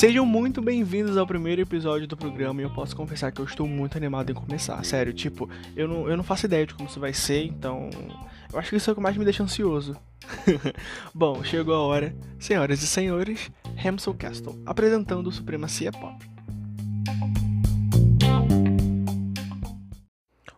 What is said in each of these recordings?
Sejam muito bem-vindos ao primeiro episódio do programa e eu posso confessar que eu estou muito animado em começar. Sério, tipo, eu não, eu não faço ideia de como isso vai ser, então eu acho que isso é o que mais me deixa ansioso. Bom, chegou a hora, senhoras e senhores, Hamsel Castle, apresentando Supremacia Pop.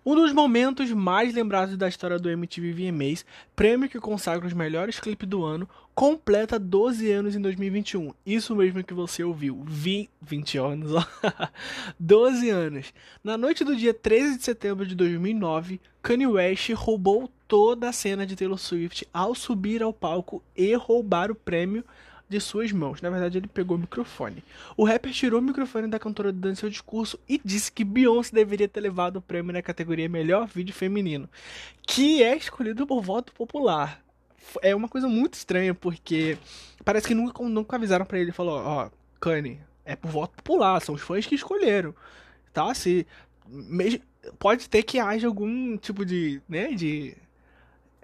Um dos momentos mais lembrados da história do MTV VMAs, prêmio que consagra os melhores clipes do ano, completa 12 anos em 2021. Isso mesmo que você ouviu. Vi 20 anos, ó. 12 anos. Na noite do dia 13 de setembro de 2009, Kanye West roubou toda a cena de Taylor Swift ao subir ao palco e roubar o prêmio de suas mãos. Na verdade, ele pegou o microfone. O rapper tirou o microfone da cantora durante seu discurso e disse que Beyoncé deveria ter levado o prêmio na categoria Melhor Vídeo Feminino, que é escolhido por voto popular. É uma coisa muito estranha, porque parece que nunca, nunca avisaram para ele. Falou, ó, Kanye, é por voto popular, são os fãs que escolheram. Tá? Se, pode ter que haja algum tipo de, né, de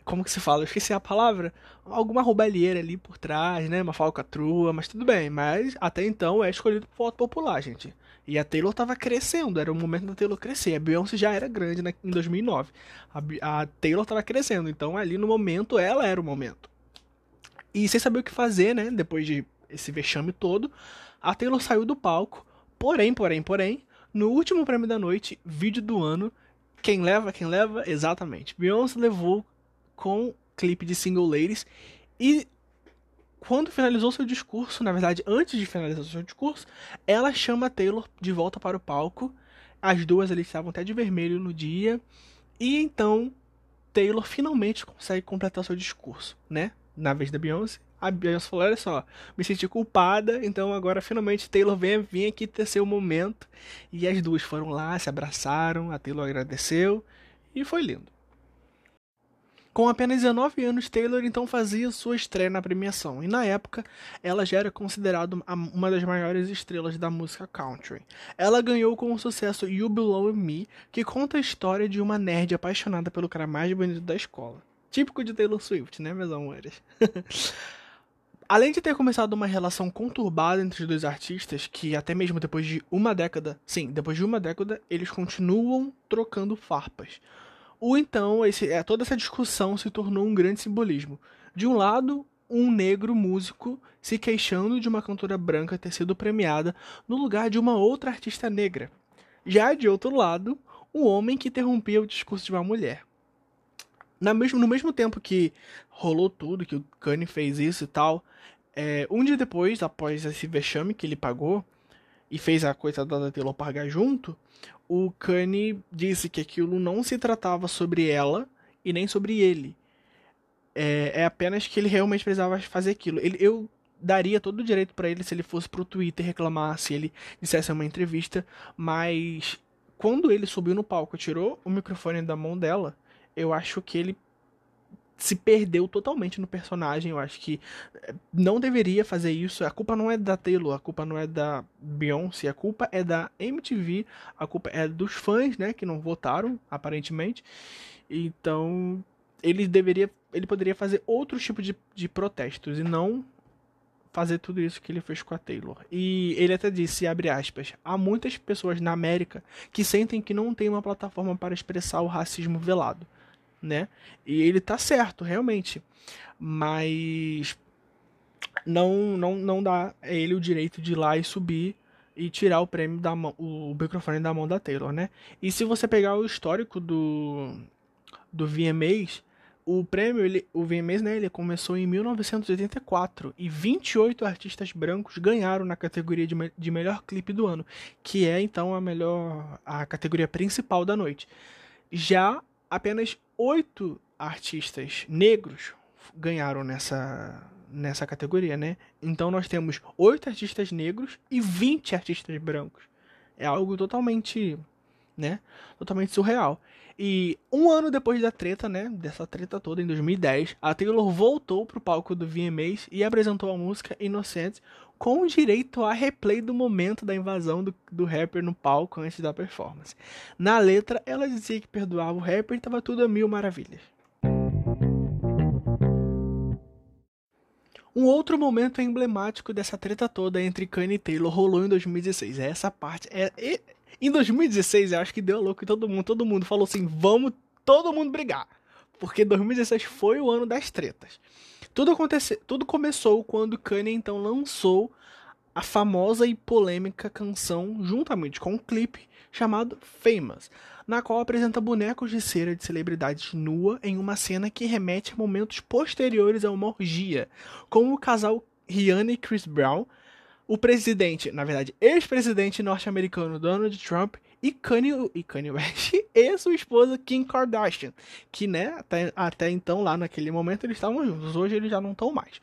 como que se fala? Eu esqueci a palavra. Alguma roubalheira ali por trás, né? Uma falcatrua, mas tudo bem. Mas até então é escolhido por voto popular, gente. E a Taylor tava crescendo, era o momento da Taylor crescer. A Beyoncé já era grande né, em 2009. A, a Taylor tava crescendo, então ali no momento ela era o momento. E sem saber o que fazer, né? Depois de esse vexame todo, a Taylor saiu do palco. Porém, porém, porém, no último prêmio da noite, vídeo do ano, quem leva, quem leva? Exatamente. Beyoncé levou com clipe de Single Ladies. E quando finalizou seu discurso, na verdade, antes de finalizar seu discurso, ela chama Taylor de volta para o palco. As duas ali estavam até de vermelho no dia. E então Taylor finalmente consegue completar seu discurso, né? Na vez da Beyoncé. A Beyoncé falou: Olha só, me senti culpada, então agora finalmente Taylor vem, vem aqui ter seu momento. E as duas foram lá, se abraçaram, a Taylor agradeceu e foi lindo. Com apenas 19 anos, Taylor então fazia sua estreia na premiação, e na época ela já era considerada uma das maiores estrelas da música country. Ela ganhou com o sucesso You Belong Me, que conta a história de uma nerd apaixonada pelo cara mais bonito da escola. Típico de Taylor Swift, né, meus amores? Além de ter começado uma relação conturbada entre os dois artistas, que até mesmo depois de uma década, sim, depois de uma década, eles continuam trocando farpas. O então, esse, é, toda essa discussão se tornou um grande simbolismo. De um lado, um negro músico se queixando de uma cantora branca ter sido premiada no lugar de uma outra artista negra. Já de outro lado, um homem que interrompia o discurso de uma mulher. Na mesmo, no mesmo tempo que rolou tudo, que o Kanye fez isso e tal, é, um dia depois, após esse vexame que ele pagou, e fez a coitada da Taylor pagar junto, o Kanye disse que aquilo não se tratava sobre ela e nem sobre ele. É, é apenas que ele realmente precisava fazer aquilo. Ele, eu daria todo o direito para ele se ele fosse pro Twitter reclamar, se ele dissesse uma entrevista, mas quando ele subiu no palco, tirou o microfone da mão dela, eu acho que ele se perdeu totalmente no personagem. Eu acho que eh, não deveria fazer isso. A culpa não é da Taylor, a culpa não é da Beyoncé, a culpa é da MTV, a culpa é dos fãs, né, que não votaram, aparentemente. Então, ele deveria, ele poderia fazer outro tipo de, de protestos e não fazer tudo isso que ele fez com a Taylor. E ele até disse, abre aspas, há muitas pessoas na América que sentem que não tem uma plataforma para expressar o racismo velado né? E ele tá certo, realmente. Mas não não não dá a ele o direito de ir lá e subir e tirar o prêmio da mão, o microfone da mão da Taylor, né? E se você pegar o histórico do do VMAs, o prêmio, ele, o VMAs, né, ele começou em 1984 e 28 artistas brancos ganharam na categoria de, me, de melhor clipe do ano, que é então a melhor a categoria principal da noite. Já apenas oito artistas negros ganharam nessa, nessa categoria, né? Então nós temos oito artistas negros e 20 artistas brancos. É algo totalmente, né? Totalmente surreal. E um ano depois da treta, né? Dessa treta toda, em 2010, a Taylor voltou pro palco do VMAs e apresentou a música Innocent com direito a replay do momento da invasão do, do rapper no palco antes da performance. Na letra, ela dizia que perdoava o rapper e estava tudo a mil maravilhas. Um outro momento emblemático dessa treta toda entre Kanye e Taylor rolou em 2016. Essa parte é em 2016 eu acho que deu louco em todo mundo. Todo mundo falou assim: "Vamos todo mundo brigar". Porque 2016 foi o ano das tretas. Tudo aconteceu, tudo começou quando Kanye então lançou a famosa e polêmica canção juntamente com um clipe chamado Famous, na qual apresenta bonecos de cera de celebridades nua em uma cena que remete a momentos posteriores a uma orgia, como o casal Rihanna e Chris Brown, o presidente, na verdade, ex-presidente norte-americano Donald Trump e Kanye, e Kanye West e sua esposa Kim Kardashian, que né, até, até então lá naquele momento eles estavam juntos, hoje eles já não estão mais.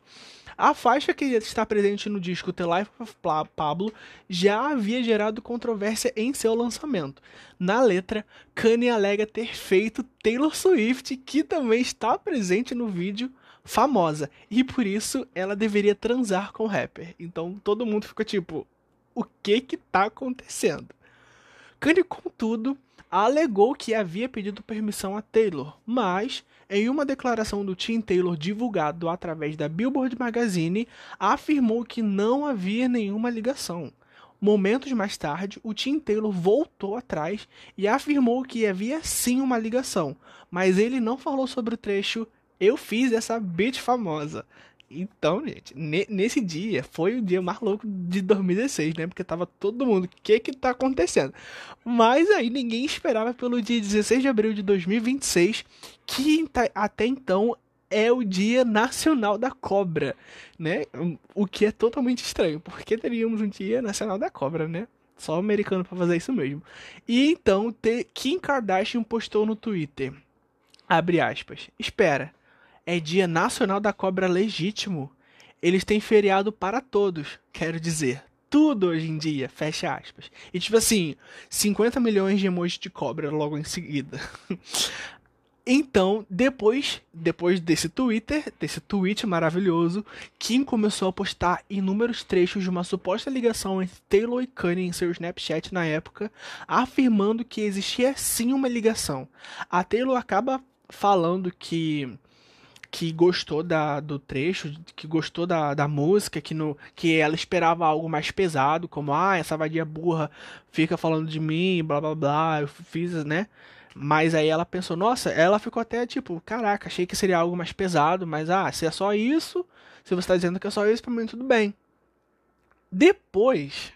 A faixa que está presente no disco The Life of Pablo já havia gerado controvérsia em seu lançamento. Na letra, Kanye alega ter feito Taylor Swift, que também está presente no vídeo, famosa, e por isso ela deveria transar com o rapper. Então todo mundo ficou tipo, o que que tá acontecendo? Kanye, contudo, alegou que havia pedido permissão a Taylor, mas em uma declaração do Tim Taylor divulgado através da Billboard Magazine, afirmou que não havia nenhuma ligação. Momentos mais tarde, o Tim Taylor voltou atrás e afirmou que havia sim uma ligação, mas ele não falou sobre o trecho Eu fiz essa beat famosa. Então, gente, nesse dia foi o dia mais louco de 2016, né? Porque tava todo mundo, o que que tá acontecendo? Mas aí ninguém esperava pelo dia 16 de abril de 2026, que até então é o Dia Nacional da Cobra, né? O que é totalmente estranho, porque teríamos um Dia Nacional da Cobra, né? Só americano para fazer isso mesmo. E então, Kim Kardashian postou no Twitter, abre aspas, espera, é Dia Nacional da Cobra Legítimo. Eles têm feriado para todos, quero dizer. Tudo hoje em dia, fecha aspas. E tipo assim, 50 milhões de emojis de cobra logo em seguida. Então, depois, depois desse Twitter, desse tweet maravilhoso, Kim começou a postar inúmeros trechos de uma suposta ligação entre Taylor e Kanye em seu Snapchat na época, afirmando que existia sim uma ligação. A Taylor acaba falando que que gostou da, do trecho, que gostou da, da música, que, no, que ela esperava algo mais pesado, como, ah, essa vadia burra fica falando de mim, blá blá blá, eu fiz, né? Mas aí ela pensou, nossa, ela ficou até tipo, caraca, achei que seria algo mais pesado, mas ah, se é só isso, se você está dizendo que é só isso, pra mim tudo bem. Depois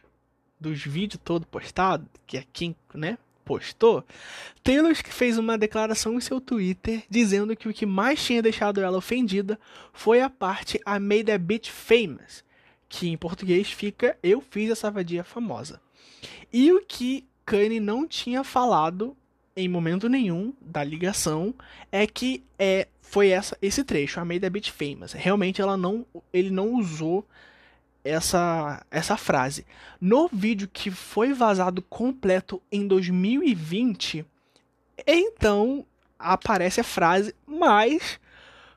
dos vídeos todo postado, que é quem, né, postou, Taylor fez uma declaração em seu Twitter dizendo que o que mais tinha deixado ela ofendida foi a parte I made a bitch famous, que em português fica Eu fiz essa vadia famosa. E o que Kanye não tinha falado em momento nenhum da ligação é que é foi essa esse trecho, I made a bitch famous. Realmente ela não ele não usou essa, essa frase. No vídeo que foi vazado completo em 2020, então aparece a frase, mas,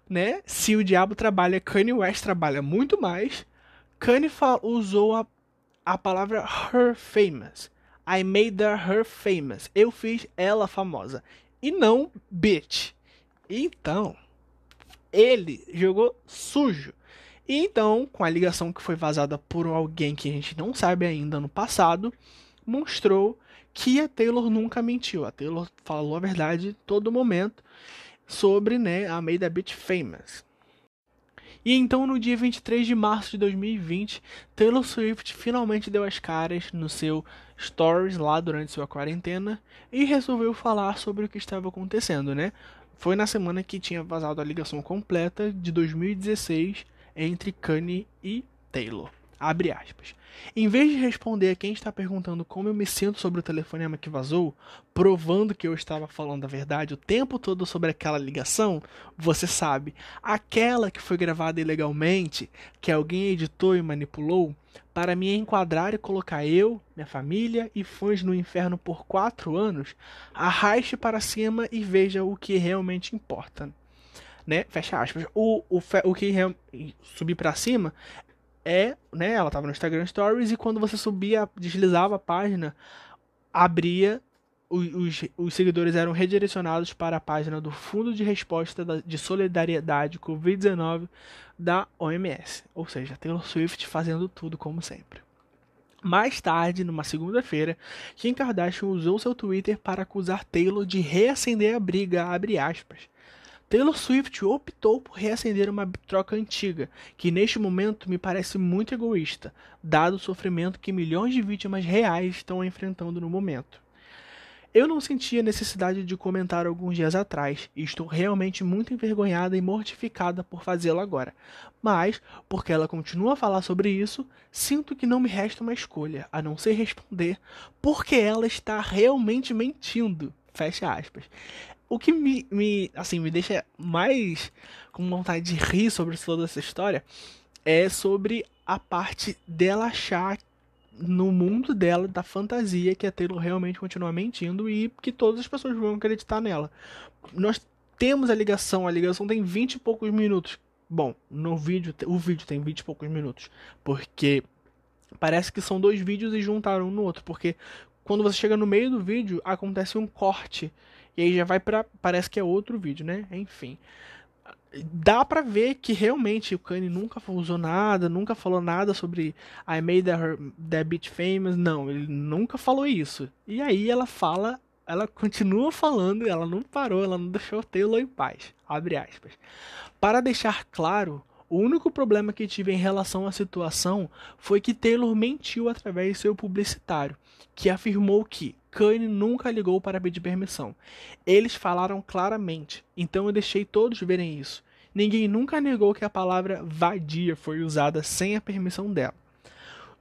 né, se o diabo trabalha, Kanye West trabalha muito mais. Kanye usou a, a palavra her famous. I made her famous. Eu fiz ela famosa. E não bitch. Então, ele jogou sujo. E então, com a ligação que foi vazada por alguém que a gente não sabe ainda no passado, mostrou que a Taylor nunca mentiu. A Taylor falou a verdade todo momento sobre né, a Made a Bit Famous. E então, no dia 23 de março de 2020, Taylor Swift finalmente deu as caras no seu Stories lá durante sua quarentena e resolveu falar sobre o que estava acontecendo, né? Foi na semana que tinha vazado a ligação completa de 2016 entre Kanye e Taylor. Abre aspas. Em vez de responder a quem está perguntando como eu me sinto sobre o telefonema que vazou, provando que eu estava falando a verdade o tempo todo sobre aquela ligação, você sabe, aquela que foi gravada ilegalmente, que alguém editou e manipulou, para me enquadrar e colocar eu, minha família e fãs no inferno por quatro anos, arraste para cima e veja o que realmente importa né? Fecha aspas. O, o, o que subir para cima é, né? Ela tava no Instagram Stories e quando você subia, deslizava a página, abria os, os, seguidores eram redirecionados para a página do Fundo de Resposta de Solidariedade Covid-19 da OMS. Ou seja, Taylor Swift fazendo tudo como sempre. Mais tarde, numa segunda-feira, Kim Kardashian usou seu Twitter para acusar Taylor de reacender a briga, Taylor Swift optou por reacender uma troca antiga, que neste momento me parece muito egoísta, dado o sofrimento que milhões de vítimas reais estão enfrentando no momento. Eu não sentia necessidade de comentar alguns dias atrás, e estou realmente muito envergonhada e mortificada por fazê-lo agora. Mas, porque ela continua a falar sobre isso, sinto que não me resta uma escolha, a não ser responder, porque ela está realmente mentindo. Fecha aspas. O que me, me, assim, me deixa mais com vontade de rir sobre toda essa história é sobre a parte dela achar no mundo dela, da fantasia, que a Taylor realmente continua mentindo e que todas as pessoas vão acreditar nela. Nós temos a ligação, a ligação tem 20 e poucos minutos. Bom, no vídeo, o vídeo tem 20 e poucos minutos, porque parece que são dois vídeos e juntaram um no outro, porque quando você chega no meio do vídeo, acontece um corte e aí já vai para parece que é outro vídeo, né? Enfim dá para ver que realmente o Kanye nunca usou nada, nunca falou nada sobre I made her, that bitch famous. Não, ele nunca falou isso. E aí ela fala, ela continua falando, ela não parou, ela não deixou Taylor em paz. Abre aspas. Para deixar claro, o único problema que tive em relação à situação foi que Taylor mentiu através de seu publicitário, que afirmou que Kanye nunca ligou para pedir permissão. Eles falaram claramente, então eu deixei todos verem isso. Ninguém nunca negou que a palavra vadia foi usada sem a permissão dela.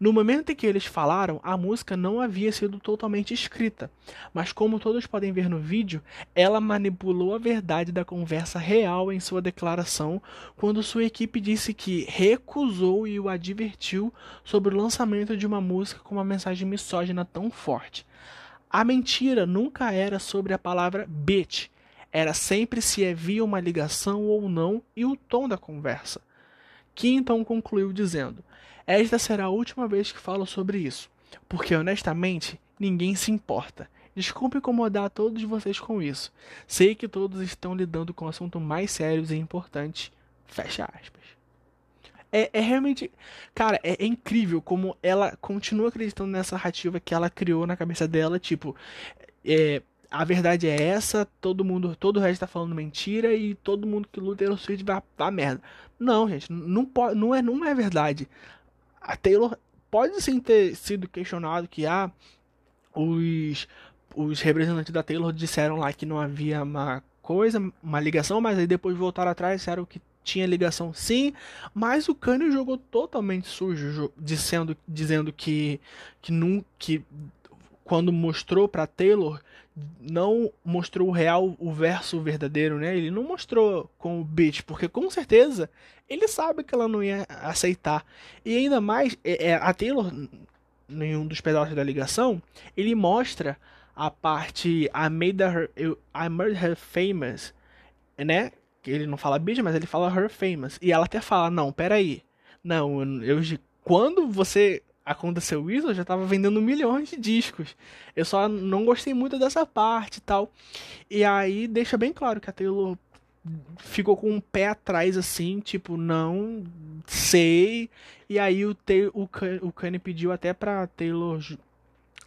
No momento em que eles falaram, a música não havia sido totalmente escrita, mas como todos podem ver no vídeo, ela manipulou a verdade da conversa real em sua declaração quando sua equipe disse que recusou e o advertiu sobre o lançamento de uma música com uma mensagem misógina tão forte. A mentira nunca era sobre a palavra bitch, era sempre se havia uma ligação ou não e o tom da conversa. Que então concluiu dizendo: esta será a última vez que falo sobre isso, porque honestamente ninguém se importa. Desculpe incomodar todos vocês com isso. Sei que todos estão lidando com assuntos mais sérios e importantes. Fecha aspas. É, é realmente. Cara, é, é, incrível como ela continua acreditando nessa narrativa que ela criou na cabeça dela. Tipo, é, a verdade é essa, todo mundo, todo o resto tá falando mentira e todo mundo que luta Taylor Swift vai dar merda. Não, gente, não, pode, não, é, não é verdade a Taylor pode sim ter sido questionado que ah, os, os representantes da Taylor disseram lá que não havia uma coisa, uma ligação, mas aí depois voltaram atrás e disseram que tinha ligação sim, mas o Kanye jogou totalmente sujo, dizendo, dizendo que, que, não, que quando mostrou para Taylor não mostrou o real, o verso verdadeiro, né? Ele não mostrou com o beat, porque com certeza ele sabe que ela não ia aceitar. E ainda mais, é, é, a Taylor, em um dos pedaços da ligação, ele mostra a parte I made her, I made her famous, né? Ele não fala beat, mas ele fala her famous. E ela até fala, não, peraí. Não, eu, quando você aconteceu isso, eu já tava vendendo milhões de discos. Eu só não gostei muito dessa parte e tal. E aí deixa bem claro que a Taylor ficou com um pé atrás assim, tipo, não sei. E aí o, o, o Kanye pediu até pra Taylor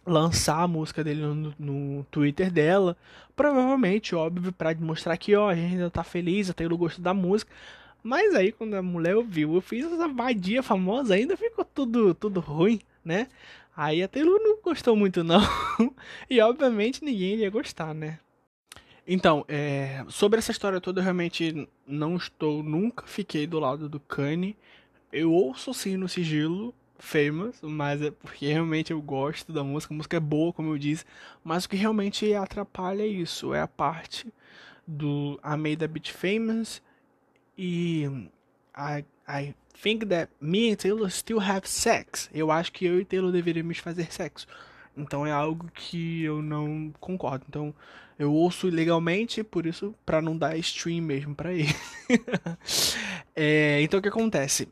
lançar a música dele no, no Twitter dela. Provavelmente, óbvio, pra mostrar que, ó, a gente ainda tá feliz, a Taylor gostou da música. Mas aí quando a mulher ouviu, eu fiz essa vadia famosa, ainda ficou tudo, tudo ruim, né? Aí a Taylor não gostou muito não. e obviamente ninguém ia gostar, né? Então, é, sobre essa história toda, eu realmente não estou, nunca fiquei do lado do Kanye. Eu ouço sim no sigilo, famous, mas é porque realmente eu gosto da música, a música é boa, como eu disse, mas o que realmente atrapalha é isso, é a parte do I Made a Beat Famous e I, I think that me and Taylor still have sex. Eu acho que eu e Taylor deveríamos fazer sexo. Então é algo que eu não concordo. Então eu ouço legalmente, por isso, para não dar stream mesmo para ele. é, então o que acontece?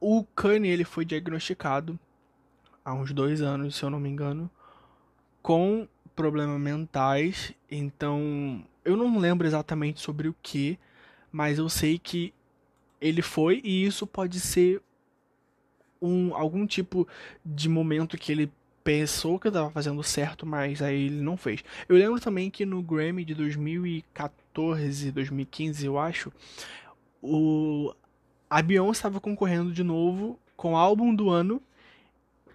O Kanye ele foi diagnosticado há uns dois anos, se eu não me engano, com problemas mentais, então eu não lembro exatamente sobre o que, mas eu sei que ele foi e isso pode ser um algum tipo de momento que ele pensou que estava fazendo certo, mas aí ele não fez. Eu lembro também que no Grammy de 2014, 2015, eu acho, o a Beyoncé estava concorrendo de novo com o álbum do ano,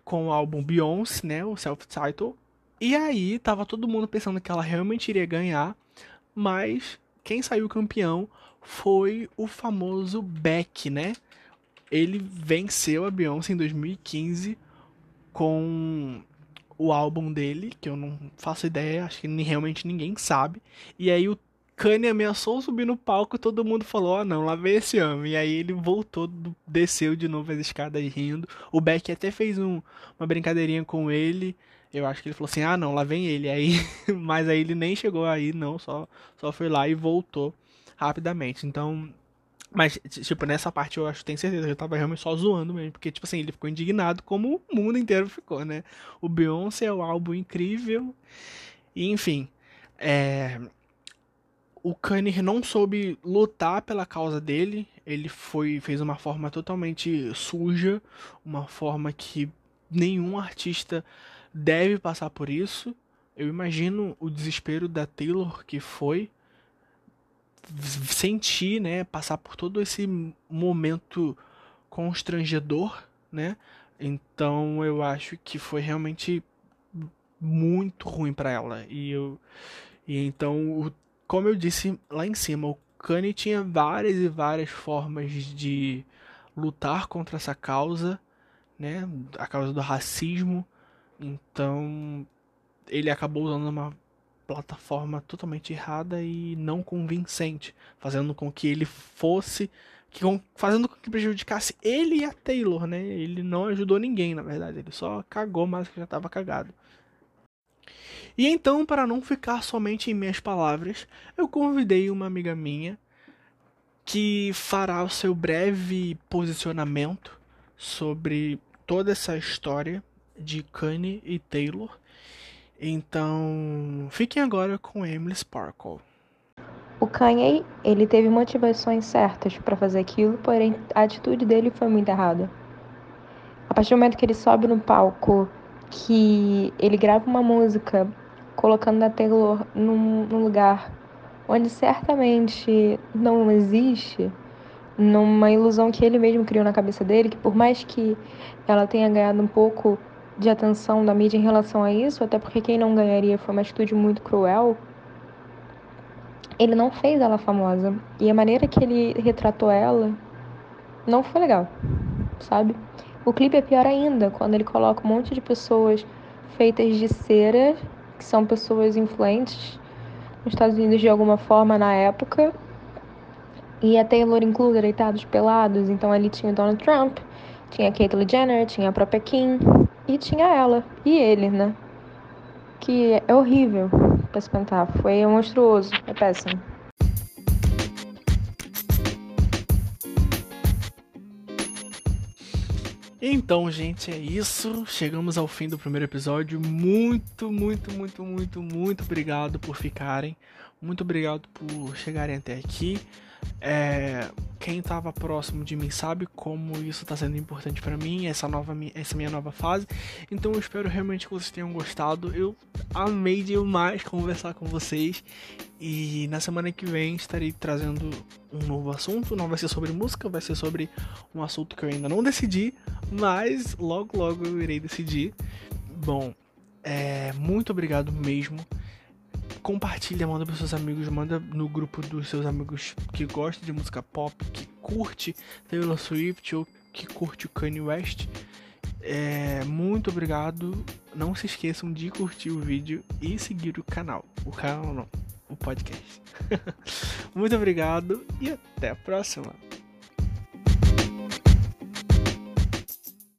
com o álbum Beyoncé, né, o self-title. E aí tava todo mundo pensando que ela realmente iria ganhar, mas quem saiu campeão foi o famoso Beck, né? Ele venceu a Beyoncé em 2015 com o álbum dele, que eu não faço ideia, acho que realmente ninguém sabe. E aí o Kanye ameaçou subir no palco e todo mundo falou: Ah, não, lá vem esse homem. E aí ele voltou, desceu de novo as escadas rindo. O Beck até fez um, uma brincadeirinha com ele. Eu acho que ele falou assim: Ah, não, lá vem ele. Aí, mas aí ele nem chegou aí, não, só, só foi lá e voltou rapidamente. Então, mas, tipo, nessa parte eu acho que tenho certeza que eu tava realmente só zoando mesmo. Porque, tipo assim, ele ficou indignado como o mundo inteiro ficou, né? O Beyoncé é um álbum incrível. E, enfim. É... O Kanye não soube lutar pela causa dele. Ele foi fez uma forma totalmente suja. Uma forma que nenhum artista deve passar por isso. Eu imagino o desespero da Taylor que foi sentir, né, passar por todo esse momento constrangedor, né? Então eu acho que foi realmente muito ruim para ela. E eu e então, como eu disse lá em cima, o Kanye tinha várias e várias formas de lutar contra essa causa, né? A causa do racismo. Então, ele acabou usando uma plataforma totalmente errada e não convincente, fazendo com que ele fosse que fazendo com que prejudicasse ele e a Taylor, né? Ele não ajudou ninguém, na verdade, ele só cagou, mas que já estava cagado. E então, para não ficar somente em minhas palavras, eu convidei uma amiga minha que fará o seu breve posicionamento sobre toda essa história de Kanye e Taylor então, fiquem agora com Emily Sparkle. O Kanye, ele teve motivações certas para fazer aquilo, porém a atitude dele foi muito errada. A partir do momento que ele sobe no palco, que ele grava uma música colocando a Taylor num, num lugar onde certamente não existe, numa ilusão que ele mesmo criou na cabeça dele, que por mais que ela tenha ganhado um pouco de atenção da mídia em relação a isso, até porque quem não ganharia foi uma atitude muito cruel. Ele não fez ela famosa. E a maneira que ele retratou ela não foi legal, sabe? O clipe é pior ainda, quando ele coloca um monte de pessoas feitas de cera, que são pessoas influentes nos Estados Unidos de alguma forma na época. E a Taylor inclusa deitados pelados, então ali tinha o Donald Trump, tinha a Caitlyn Jenner, tinha a própria Kim, e tinha ela e ele, né? Que é horrível pra se cantar. Foi monstruoso. É péssimo. Então, gente, é isso. Chegamos ao fim do primeiro episódio. Muito, muito, muito, muito, muito obrigado por ficarem. Muito obrigado por chegarem até aqui. É, quem estava próximo de mim sabe como isso está sendo importante para mim, essa nova essa minha nova fase. Então eu espero realmente que vocês tenham gostado. Eu amei demais conversar com vocês e na semana que vem estarei trazendo um novo assunto. Não vai ser sobre música, vai ser sobre um assunto que eu ainda não decidi, mas logo logo eu irei decidir. Bom, é, muito obrigado mesmo compartilha, manda para seus amigos, manda no grupo dos seus amigos que gostam de música pop, que curte Taylor Swift ou que curte o Kanye West. É, muito obrigado. Não se esqueçam de curtir o vídeo e seguir o canal. O canal não, o podcast. muito obrigado e até a próxima.